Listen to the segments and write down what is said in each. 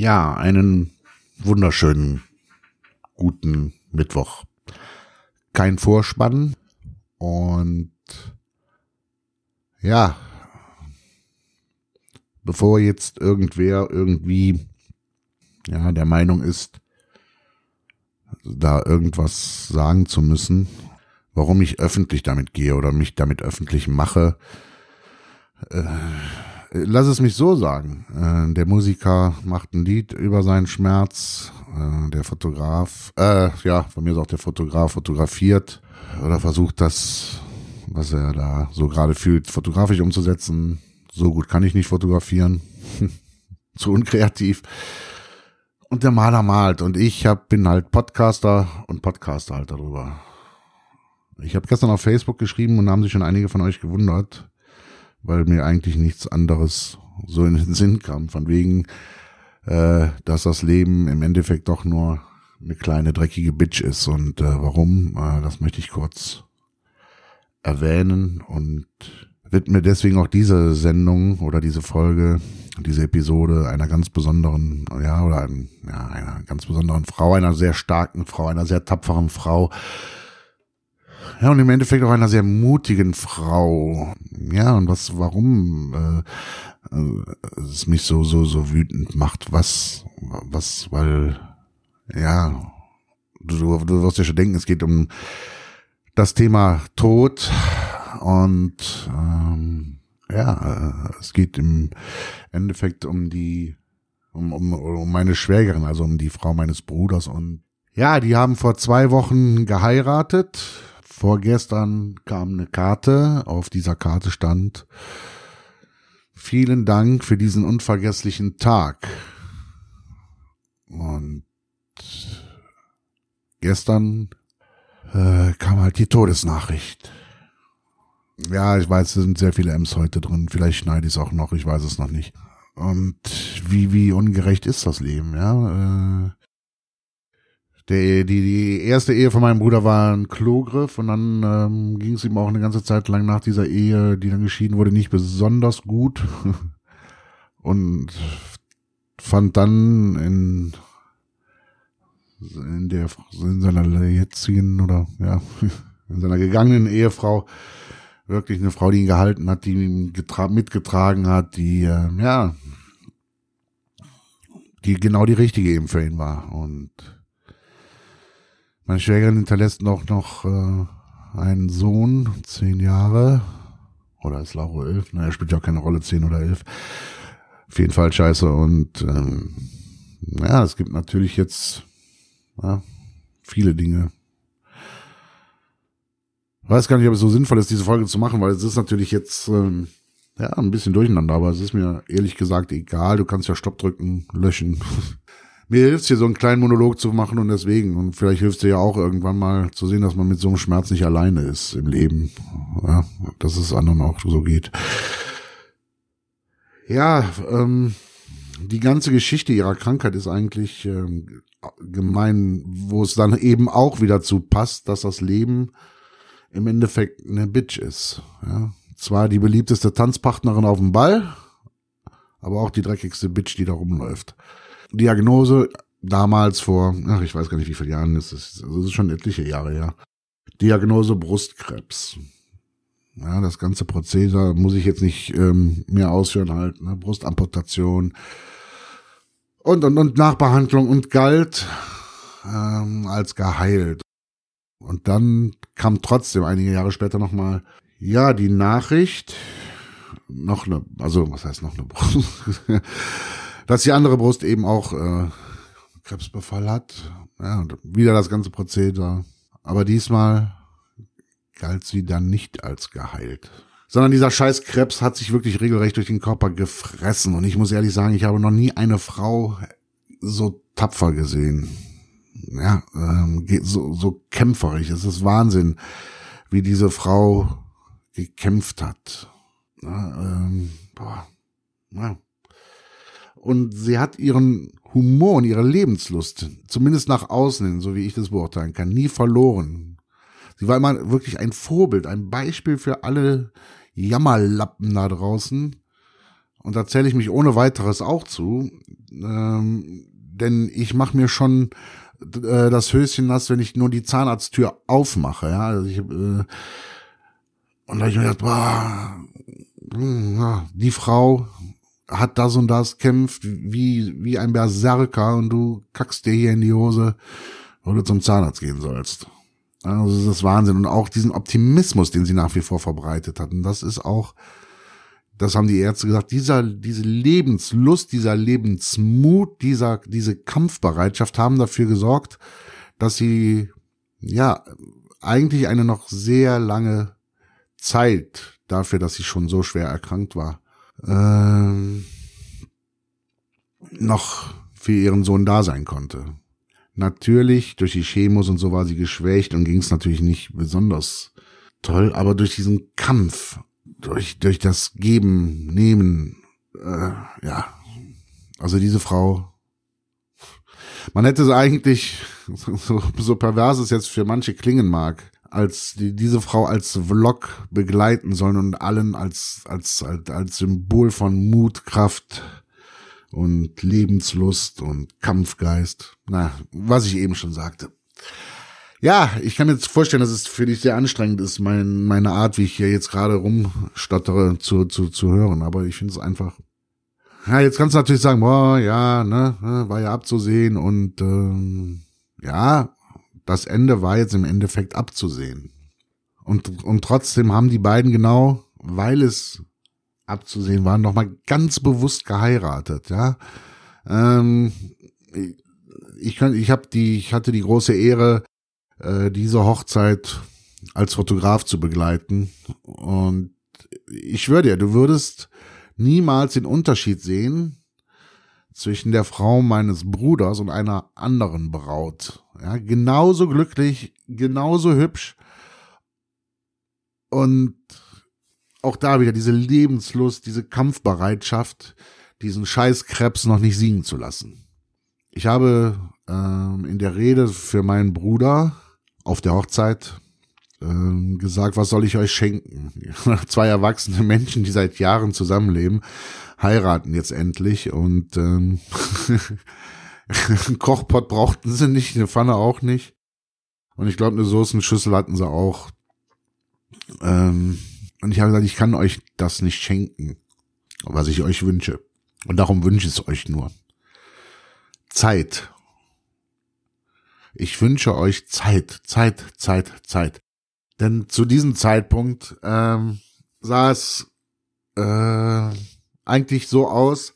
Ja, einen wunderschönen guten Mittwoch. Kein Vorspann und ja, bevor jetzt irgendwer irgendwie ja der Meinung ist, da irgendwas sagen zu müssen, warum ich öffentlich damit gehe oder mich damit öffentlich mache, äh, lass es mich so sagen. Äh, der Musiker macht ein Lied über seinen Schmerz. Äh, der Fotograf, äh, ja, von mir ist auch der Fotograf fotografiert oder versucht das, was er da so gerade fühlt, fotografisch umzusetzen. So gut kann ich nicht fotografieren. Zu unkreativ. Und der Maler malt und ich hab, bin halt Podcaster und Podcaster halt darüber. Ich habe gestern auf Facebook geschrieben und haben sich schon einige von euch gewundert, weil mir eigentlich nichts anderes so in den Sinn kam. Von wegen, äh, dass das Leben im Endeffekt doch nur eine kleine dreckige Bitch ist. Und äh, warum, äh, das möchte ich kurz erwähnen und widme deswegen auch diese Sendung oder diese Folge, diese Episode einer ganz besonderen, ja, oder ein, ja, einer ganz besonderen Frau, einer sehr starken Frau, einer sehr tapferen Frau, ja, und im Endeffekt auch einer sehr mutigen Frau. Ja, und was, warum äh, äh, es mich so, so, so wütend macht, was, was, weil, ja, du, du wirst ja schon denken, es geht um das Thema Tod und ähm, ja, äh, es geht im Endeffekt um die, um, um, um meine Schwägerin, also um die Frau meines Bruders und ja, die haben vor zwei Wochen geheiratet Vorgestern kam eine Karte, auf dieser Karte stand, vielen Dank für diesen unvergesslichen Tag. Und gestern äh, kam halt die Todesnachricht. Ja, ich weiß, es sind sehr viele M's heute drin. Vielleicht schneide ich es auch noch, ich weiß es noch nicht. Und wie, wie ungerecht ist das Leben, ja? Äh, der, die, die erste Ehe von meinem Bruder war ein Klogriff und dann ähm, ging es ihm auch eine ganze Zeit lang nach dieser Ehe, die dann geschieden wurde, nicht besonders gut. und fand dann in, in der in seiner jetzigen oder ja in seiner gegangenen Ehefrau wirklich eine Frau, die ihn gehalten hat, die ihn mitgetragen hat, die äh, ja die genau die richtige eben für ihn war und meine Schwägerin hinterlässt noch, noch äh, einen Sohn, zehn Jahre. Oder ist Lauro elf? Naja, spielt ja auch keine Rolle, zehn oder elf. Auf jeden Fall scheiße. Und ähm, ja, es gibt natürlich jetzt ja, viele Dinge. Ich weiß gar nicht, ob es so sinnvoll ist, diese Folge zu machen, weil es ist natürlich jetzt ähm, ja ein bisschen durcheinander, aber es ist mir ehrlich gesagt egal. Du kannst ja Stopp drücken, löschen. mir hilft hier so einen kleinen Monolog zu machen und deswegen. Und vielleicht hilft dir ja auch irgendwann mal zu sehen, dass man mit so einem Schmerz nicht alleine ist im Leben. Ja, dass es anderen auch so geht. Ja, ähm, die ganze Geschichte ihrer Krankheit ist eigentlich ähm, gemein, wo es dann eben auch wieder zu passt, dass das Leben im Endeffekt eine Bitch ist. Ja. Zwar die beliebteste Tanzpartnerin auf dem Ball, aber auch die dreckigste Bitch, die da rumläuft. Diagnose damals vor, ach, ich weiß gar nicht, wie viele Jahren ist es, das ist schon etliche Jahre her. Diagnose Brustkrebs. Ja, das ganze Prozedere muss ich jetzt nicht ähm, mehr ausführen halt, ne? Brustamputation und und und Nachbehandlung und galt ähm, als geheilt. Und dann kam trotzdem einige Jahre später nochmal, ja, die Nachricht, noch eine, also was heißt noch eine Brust? dass die andere Brust eben auch äh, Krebsbefall hat. Ja, und wieder das ganze Prozedere. Aber diesmal galt sie dann nicht als geheilt. Sondern dieser scheiß Krebs hat sich wirklich regelrecht durch den Körper gefressen. Und ich muss ehrlich sagen, ich habe noch nie eine Frau so tapfer gesehen. Ja, ähm, so, so kämpferig. Es ist Wahnsinn, wie diese Frau gekämpft hat. Ja, ähm, boah. Ja. Und sie hat ihren Humor und ihre Lebenslust, zumindest nach außen hin, so wie ich das beurteilen kann, nie verloren. Sie war immer wirklich ein Vorbild, ein Beispiel für alle Jammerlappen da draußen. Und da zähle ich mich ohne weiteres auch zu. Ähm, denn ich mache mir schon äh, das Höschen nass, wenn ich nur die Zahnarzttür aufmache. Ja, also ich, äh, und da habe ich mir gedacht, boah, hm, die Frau hat das und das, kämpft wie, wie ein Berserker und du kackst dir hier in die Hose, wo du zum Zahnarzt gehen sollst. Also das ist Wahnsinn. Und auch diesen Optimismus, den sie nach wie vor verbreitet hatten, das ist auch, das haben die Ärzte gesagt, dieser, diese Lebenslust, dieser Lebensmut, dieser, diese Kampfbereitschaft haben dafür gesorgt, dass sie, ja, eigentlich eine noch sehr lange Zeit dafür, dass sie schon so schwer erkrankt war, ähm, noch für ihren Sohn da sein konnte. Natürlich, durch die Chemos und so war sie geschwächt und ging es natürlich nicht besonders toll, aber durch diesen Kampf, durch, durch das Geben, Nehmen, äh, ja, also diese Frau, man hätte sie eigentlich, so, so pervers es jetzt für manche klingen mag, als die, diese Frau als Vlog begleiten sollen und allen als, als, als, als Symbol von Mut, Kraft und Lebenslust und Kampfgeist. Na, was ich eben schon sagte. Ja, ich kann mir jetzt vorstellen, dass es für dich sehr anstrengend ist, mein, meine Art, wie ich hier jetzt gerade rumstottere, zu, zu, zu hören. Aber ich finde es einfach. Ja, jetzt kannst du natürlich sagen, boah, ja, ne, ne war ja abzusehen und ähm, ja, das Ende war jetzt im Endeffekt abzusehen. Und, und trotzdem haben die beiden genau, weil es abzusehen war, nochmal ganz bewusst geheiratet, ja. Ähm, ich kann, ich habe die, ich hatte die große Ehre, äh, diese Hochzeit als Fotograf zu begleiten. Und ich schwöre dir, du würdest niemals den Unterschied sehen zwischen der Frau meines Bruders und einer anderen Braut. Ja, genauso glücklich, genauso hübsch. Und auch da wieder diese Lebenslust, diese Kampfbereitschaft, diesen Scheißkrebs noch nicht siegen zu lassen. Ich habe ähm, in der Rede für meinen Bruder auf der Hochzeit ähm, gesagt, was soll ich euch schenken? Zwei erwachsene Menschen, die seit Jahren zusammenleben, heiraten jetzt endlich und ähm, einen Kochpot brauchten sie nicht, eine Pfanne auch nicht. Und ich glaube, eine Soßenschüssel hatten sie auch. Ähm, und ich habe gesagt, ich kann euch das nicht schenken, was ich euch wünsche. Und darum wünsche ich es euch nur. Zeit. Ich wünsche euch Zeit, Zeit, Zeit, Zeit. Denn zu diesem Zeitpunkt ähm, sah es äh, eigentlich so aus,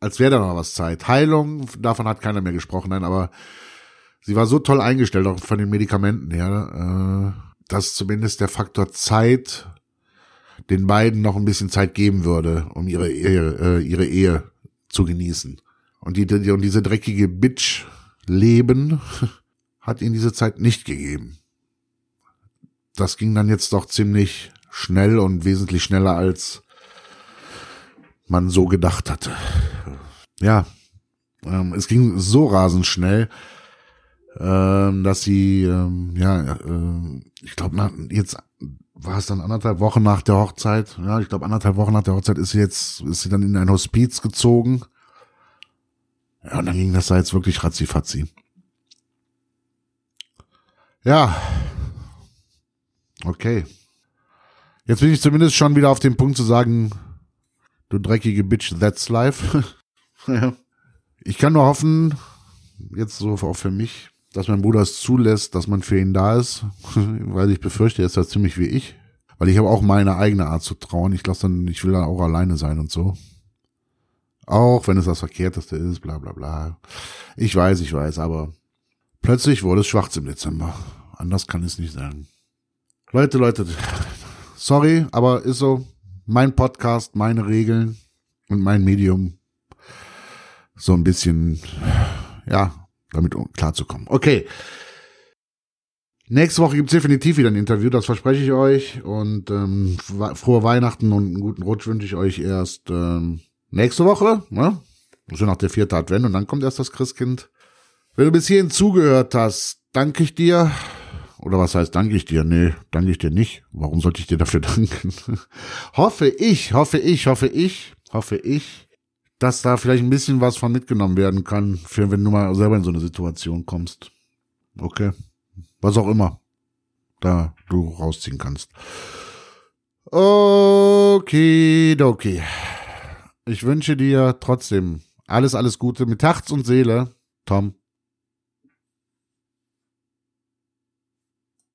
als wäre da noch was Zeit. Heilung, davon hat keiner mehr gesprochen, nein, aber sie war so toll eingestellt, auch von den Medikamenten her, äh, dass zumindest der Faktor Zeit den beiden noch ein bisschen Zeit geben würde, um ihre Ehe, äh, ihre Ehe zu genießen. Und, die, die, und diese dreckige Bitch-Leben hat ihnen diese Zeit nicht gegeben. Das ging dann jetzt doch ziemlich schnell und wesentlich schneller als man so gedacht hatte. Ja, ähm, es ging so rasend schnell, ähm, dass sie, ähm, ja, äh, ich glaube, jetzt war es dann anderthalb Wochen nach der Hochzeit. Ja, ich glaube, anderthalb Wochen nach der Hochzeit ist sie jetzt, ist sie dann in ein Hospiz gezogen. Ja, und dann ging das da jetzt wirklich ratzi-fatzi. Ja. Okay. Jetzt bin ich zumindest schon wieder auf dem Punkt zu sagen, Du dreckige Bitch, that's life. ja. Ich kann nur hoffen, jetzt so auch für mich, dass mein Bruder es zulässt, dass man für ihn da ist, weil ich befürchte, er ist da ziemlich wie ich. Weil ich habe auch meine eigene Art zu trauen. Ich lasse dann, ich will dann auch alleine sein und so. Auch wenn es das Verkehrteste ist, bla bla bla. Ich weiß, ich weiß, aber plötzlich wurde es schwarz im Dezember. Anders kann es nicht sein. Leute, Leute, sorry, aber ist so mein Podcast, meine Regeln und mein Medium so ein bisschen, ja, damit klarzukommen. Okay. Nächste Woche gibt's definitiv wieder ein Interview, das verspreche ich euch. Und ähm, frohe Weihnachten und einen guten Rutsch wünsche ich euch erst ähm, nächste Woche. Ne? So nach der vierten Advent und dann kommt erst das Christkind. Wenn du bis hierhin zugehört hast, danke ich dir. Oder was heißt, danke ich dir? Nee, danke ich dir nicht. Warum sollte ich dir dafür danken? hoffe ich, hoffe ich, hoffe ich, hoffe ich, dass da vielleicht ein bisschen was von mitgenommen werden kann, für wenn du mal selber in so eine Situation kommst. Okay. Was auch immer da du rausziehen kannst. Okay, okay. Ich wünsche dir trotzdem alles, alles Gute mit Herz und Seele, Tom.